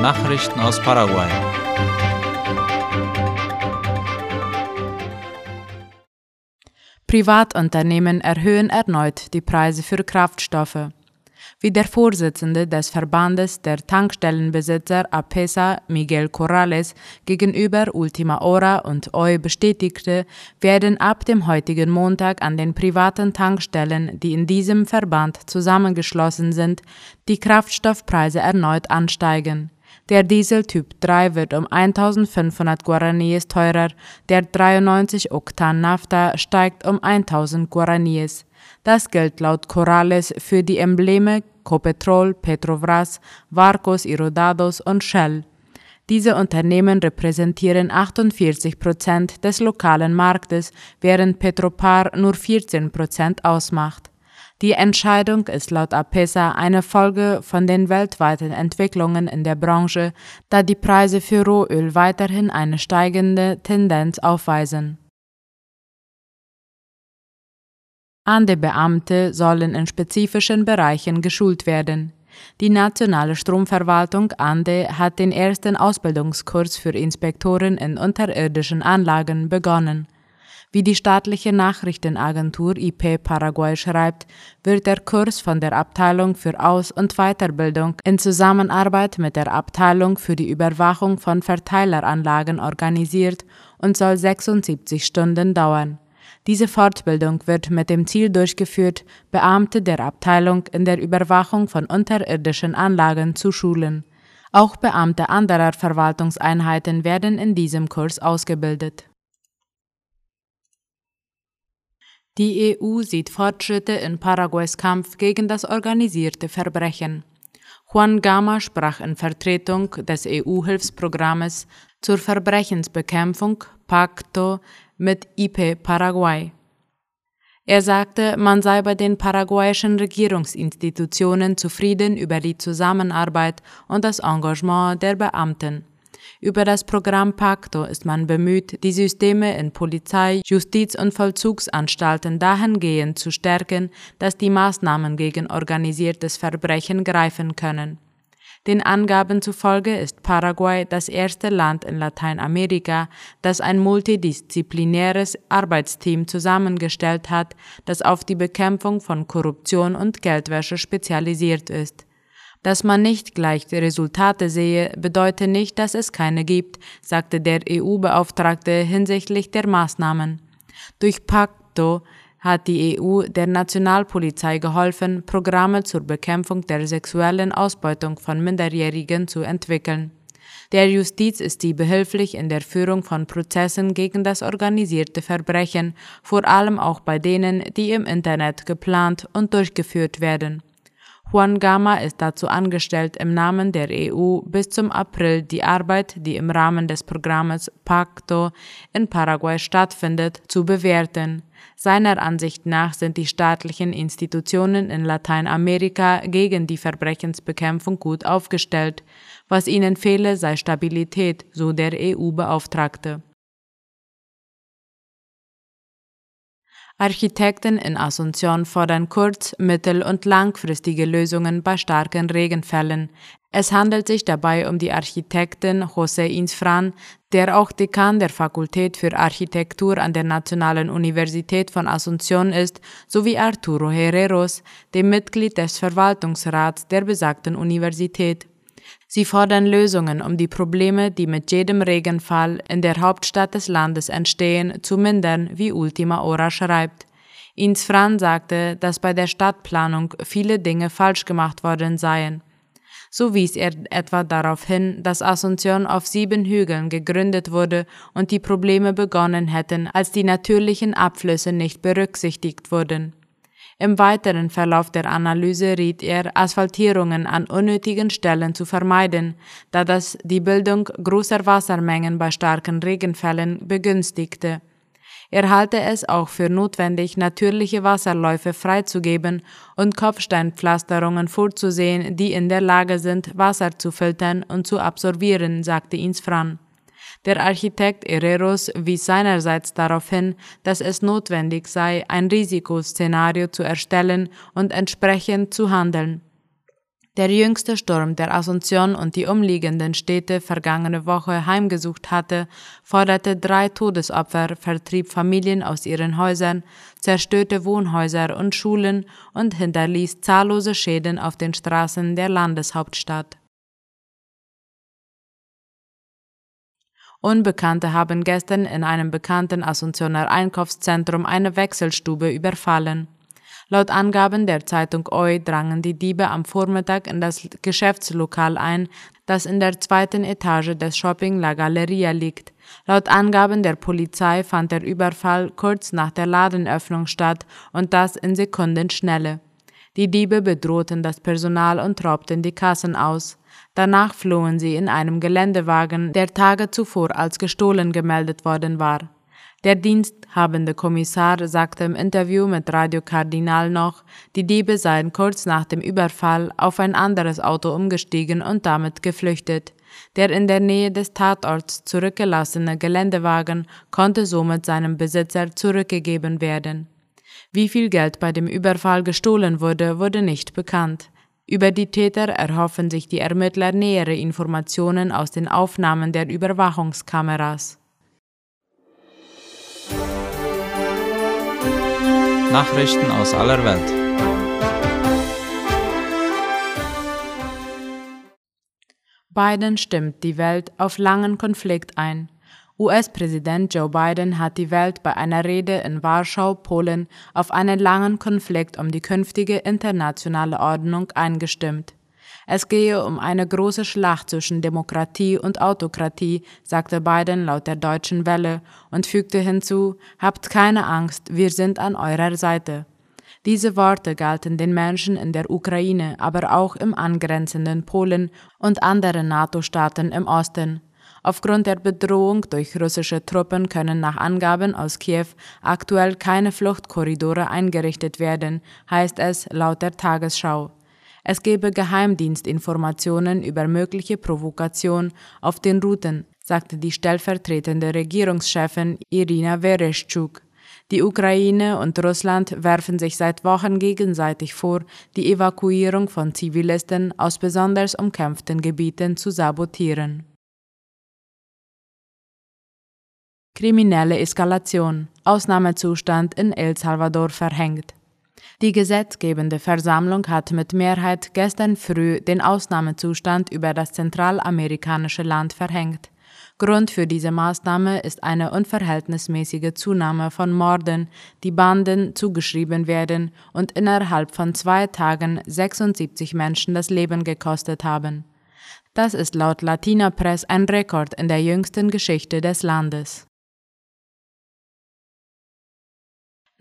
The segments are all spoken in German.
Nachrichten aus Paraguay. Privatunternehmen erhöhen erneut die Preise für Kraftstoffe. Wie der Vorsitzende des Verbandes der Tankstellenbesitzer APESA, Miguel Corrales, gegenüber Ultima Hora und OI bestätigte, werden ab dem heutigen Montag an den privaten Tankstellen, die in diesem Verband zusammengeschlossen sind, die Kraftstoffpreise erneut ansteigen. Der Diesel Typ 3 wird um 1500 Guaraníes teurer, der 93 Oktan Nafta steigt um 1000 Guaraníes. Das gilt laut Corrales für die Embleme Copetrol, Petrobras, Varcos y Rodados und Shell. Diese Unternehmen repräsentieren 48 Prozent des lokalen Marktes, während Petropar nur 14 Prozent ausmacht. Die Entscheidung ist laut APESA eine Folge von den weltweiten Entwicklungen in der Branche, da die Preise für Rohöl weiterhin eine steigende Tendenz aufweisen. Ande-Beamte sollen in spezifischen Bereichen geschult werden. Die nationale Stromverwaltung Ande hat den ersten Ausbildungskurs für Inspektoren in unterirdischen Anlagen begonnen. Wie die staatliche Nachrichtenagentur IP Paraguay schreibt, wird der Kurs von der Abteilung für Aus- und Weiterbildung in Zusammenarbeit mit der Abteilung für die Überwachung von Verteileranlagen organisiert und soll 76 Stunden dauern. Diese Fortbildung wird mit dem Ziel durchgeführt, Beamte der Abteilung in der Überwachung von unterirdischen Anlagen zu schulen. Auch Beamte anderer Verwaltungseinheiten werden in diesem Kurs ausgebildet. Die EU sieht Fortschritte in Paraguays Kampf gegen das organisierte Verbrechen. Juan Gama sprach in Vertretung des EU-Hilfsprogrammes zur Verbrechensbekämpfung Pacto mit IP Paraguay. Er sagte, man sei bei den paraguayischen Regierungsinstitutionen zufrieden über die Zusammenarbeit und das Engagement der Beamten. Über das Programm Pacto ist man bemüht, die Systeme in Polizei, Justiz und Vollzugsanstalten dahingehend zu stärken, dass die Maßnahmen gegen organisiertes Verbrechen greifen können. Den Angaben zufolge ist Paraguay das erste Land in Lateinamerika, das ein multidisziplinäres Arbeitsteam zusammengestellt hat, das auf die Bekämpfung von Korruption und Geldwäsche spezialisiert ist. Dass man nicht gleich die Resultate sehe, bedeutet nicht, dass es keine gibt, sagte der EU-Beauftragte hinsichtlich der Maßnahmen. Durch Pacto hat die EU der Nationalpolizei geholfen, Programme zur Bekämpfung der sexuellen Ausbeutung von Minderjährigen zu entwickeln. Der Justiz ist sie behilflich in der Führung von Prozessen gegen das organisierte Verbrechen, vor allem auch bei denen, die im Internet geplant und durchgeführt werden. Juan Gama ist dazu angestellt, im Namen der EU bis zum April die Arbeit, die im Rahmen des Programmes Pacto in Paraguay stattfindet, zu bewerten. Seiner Ansicht nach sind die staatlichen Institutionen in Lateinamerika gegen die Verbrechensbekämpfung gut aufgestellt. Was ihnen fehle, sei Stabilität, so der EU-Beauftragte. Architekten in Asunción fordern kurz-, mittel- und langfristige Lösungen bei starken Regenfällen. Es handelt sich dabei um die Architektin José Insfran, der auch Dekan der Fakultät für Architektur an der Nationalen Universität von Asunción ist, sowie Arturo Herreros, dem Mitglied des Verwaltungsrats der besagten Universität. Sie fordern Lösungen, um die Probleme, die mit jedem Regenfall in der Hauptstadt des Landes entstehen, zu mindern, wie Ultima Hora schreibt. Ins Fran sagte, dass bei der Stadtplanung viele Dinge falsch gemacht worden seien. So wies er etwa darauf hin, dass Asunción auf sieben Hügeln gegründet wurde und die Probleme begonnen hätten, als die natürlichen Abflüsse nicht berücksichtigt wurden. Im weiteren Verlauf der Analyse riet er, Asphaltierungen an unnötigen Stellen zu vermeiden, da das die Bildung großer Wassermengen bei starken Regenfällen begünstigte. Er halte es auch für notwendig, natürliche Wasserläufe freizugeben und Kopfsteinpflasterungen vorzusehen, die in der Lage sind, Wasser zu filtern und zu absorbieren, sagte Insfran. Der Architekt Herreros wies seinerseits darauf hin, dass es notwendig sei, ein Risikoszenario zu erstellen und entsprechend zu handeln. Der jüngste Sturm, der Asunción und die umliegenden Städte vergangene Woche heimgesucht hatte, forderte drei Todesopfer, vertrieb Familien aus ihren Häusern, zerstörte Wohnhäuser und Schulen und hinterließ zahllose Schäden auf den Straßen der Landeshauptstadt. Unbekannte haben gestern in einem bekannten Asuncioner Einkaufszentrum eine Wechselstube überfallen. Laut Angaben der Zeitung OI drangen die Diebe am Vormittag in das Geschäftslokal ein, das in der zweiten Etage des Shopping La Galleria liegt. Laut Angaben der Polizei fand der Überfall kurz nach der Ladenöffnung statt und das in Sekundenschnelle. Die Diebe bedrohten das Personal und raubten die Kassen aus. Danach flohen sie in einem Geländewagen, der Tage zuvor als gestohlen gemeldet worden war. Der diensthabende Kommissar sagte im Interview mit Radio Kardinal noch, die Diebe seien kurz nach dem Überfall auf ein anderes Auto umgestiegen und damit geflüchtet. Der in der Nähe des Tatorts zurückgelassene Geländewagen konnte somit seinem Besitzer zurückgegeben werden. Wie viel Geld bei dem Überfall gestohlen wurde, wurde nicht bekannt. Über die Täter erhoffen sich die Ermittler nähere Informationen aus den Aufnahmen der Überwachungskameras. Nachrichten aus aller Welt. Biden stimmt die Welt auf langen Konflikt ein. US-Präsident Joe Biden hat die Welt bei einer Rede in Warschau, Polen, auf einen langen Konflikt um die künftige internationale Ordnung eingestimmt. Es gehe um eine große Schlacht zwischen Demokratie und Autokratie, sagte Biden laut der Deutschen Welle und fügte hinzu, Habt keine Angst, wir sind an eurer Seite. Diese Worte galten den Menschen in der Ukraine, aber auch im angrenzenden Polen und anderen NATO-Staaten im Osten. Aufgrund der Bedrohung durch russische Truppen können nach Angaben aus Kiew aktuell keine Fluchtkorridore eingerichtet werden, heißt es laut der Tagesschau. Es gebe Geheimdienstinformationen über mögliche Provokation auf den Routen, sagte die stellvertretende Regierungschefin Irina Vereshchuk. Die Ukraine und Russland werfen sich seit Wochen gegenseitig vor, die Evakuierung von Zivilisten aus besonders umkämpften Gebieten zu sabotieren. Kriminelle Eskalation. Ausnahmezustand in El Salvador verhängt. Die gesetzgebende Versammlung hat mit Mehrheit gestern früh den Ausnahmezustand über das zentralamerikanische Land verhängt. Grund für diese Maßnahme ist eine unverhältnismäßige Zunahme von Morden, die Banden zugeschrieben werden und innerhalb von zwei Tagen 76 Menschen das Leben gekostet haben. Das ist laut Latina Press ein Rekord in der jüngsten Geschichte des Landes.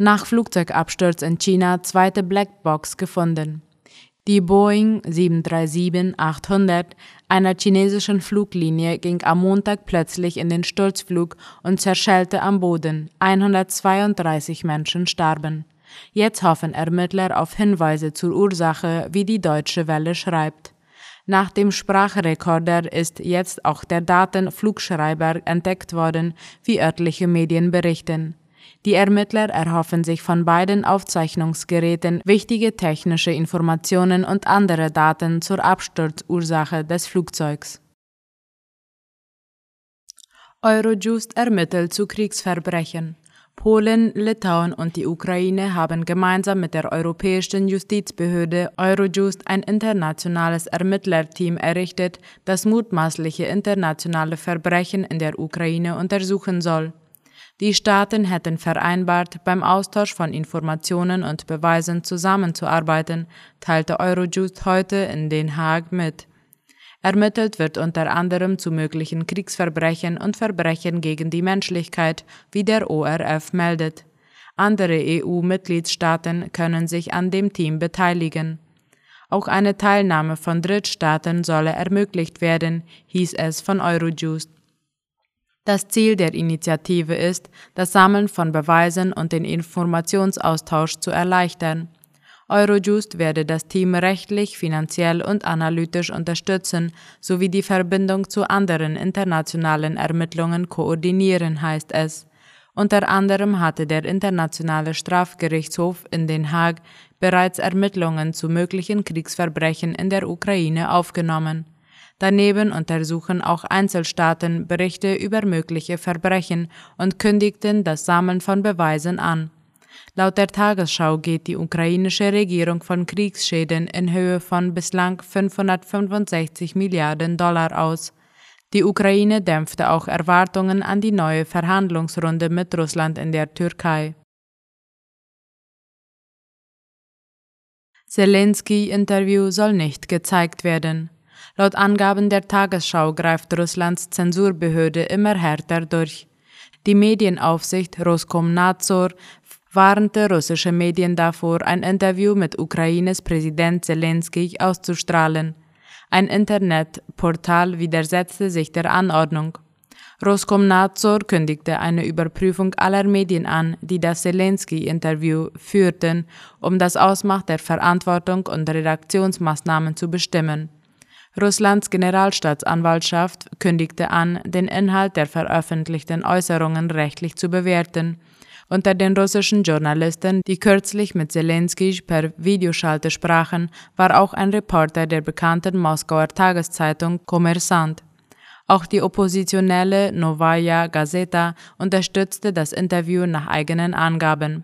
Nach Flugzeugabsturz in China zweite Blackbox gefunden. Die Boeing 737-800 einer chinesischen Fluglinie ging am Montag plötzlich in den Sturzflug und zerschellte am Boden. 132 Menschen starben. Jetzt hoffen Ermittler auf Hinweise zur Ursache, wie die Deutsche Welle schreibt. Nach dem Sprachrekorder ist jetzt auch der Datenflugschreiber entdeckt worden, wie örtliche Medien berichten. Die Ermittler erhoffen sich von beiden Aufzeichnungsgeräten wichtige technische Informationen und andere Daten zur Absturzursache des Flugzeugs. Eurojust ermittelt zu Kriegsverbrechen. Polen, Litauen und die Ukraine haben gemeinsam mit der Europäischen Justizbehörde Eurojust ein internationales Ermittlerteam errichtet, das mutmaßliche internationale Verbrechen in der Ukraine untersuchen soll. Die Staaten hätten vereinbart, beim Austausch von Informationen und Beweisen zusammenzuarbeiten, teilte Eurojust heute in Den Haag mit. Ermittelt wird unter anderem zu möglichen Kriegsverbrechen und Verbrechen gegen die Menschlichkeit, wie der ORF meldet. Andere EU-Mitgliedstaaten können sich an dem Team beteiligen. Auch eine Teilnahme von Drittstaaten solle ermöglicht werden, hieß es von Eurojust. Das Ziel der Initiative ist, das Sammeln von Beweisen und den Informationsaustausch zu erleichtern. Eurojust werde das Team rechtlich, finanziell und analytisch unterstützen sowie die Verbindung zu anderen internationalen Ermittlungen koordinieren, heißt es. Unter anderem hatte der Internationale Strafgerichtshof in Den Haag bereits Ermittlungen zu möglichen Kriegsverbrechen in der Ukraine aufgenommen. Daneben untersuchen auch Einzelstaaten Berichte über mögliche Verbrechen und kündigten das Sammeln von Beweisen an. Laut der Tagesschau geht die ukrainische Regierung von Kriegsschäden in Höhe von bislang 565 Milliarden Dollar aus. Die Ukraine dämpfte auch Erwartungen an die neue Verhandlungsrunde mit Russland in der Türkei. Zelensky-Interview soll nicht gezeigt werden. Laut Angaben der Tagesschau greift Russlands Zensurbehörde immer härter durch. Die Medienaufsicht Roskomnadzor warnte russische Medien davor, ein Interview mit Ukraines Präsident Zelensky auszustrahlen. Ein Internetportal widersetzte sich der Anordnung. Roskomnadzor kündigte eine Überprüfung aller Medien an, die das Zelensky-Interview führten, um das Ausmaß der Verantwortung und Redaktionsmaßnahmen zu bestimmen. Russlands Generalstaatsanwaltschaft kündigte an, den Inhalt der veröffentlichten Äußerungen rechtlich zu bewerten. Unter den russischen Journalisten, die kürzlich mit Zelensky per Videoschalte sprachen, war auch ein Reporter der bekannten Moskauer Tageszeitung Kommersant. Auch die oppositionelle Novaya Gazeta unterstützte das Interview nach eigenen Angaben.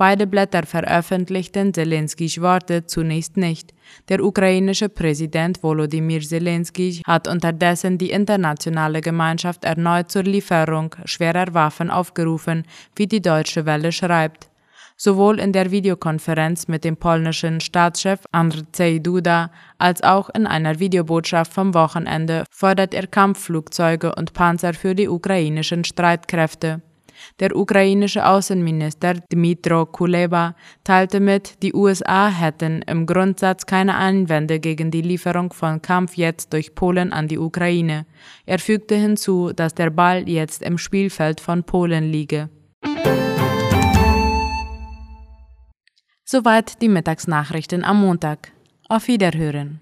Beide Blätter veröffentlichten Zelenskys Worte zunächst nicht. Der ukrainische Präsident Volodymyr Zelensky hat unterdessen die internationale Gemeinschaft erneut zur Lieferung schwerer Waffen aufgerufen, wie die Deutsche Welle schreibt. Sowohl in der Videokonferenz mit dem polnischen Staatschef Andrzej Duda als auch in einer Videobotschaft vom Wochenende fordert er Kampfflugzeuge und Panzer für die ukrainischen Streitkräfte. Der ukrainische Außenminister Dmytro Kuleba teilte mit, die USA hätten im Grundsatz keine Einwände gegen die Lieferung von Kampfjets durch Polen an die Ukraine. Er fügte hinzu, dass der Ball jetzt im Spielfeld von Polen liege. Soweit die Mittagsnachrichten am Montag. Auf Wiederhören.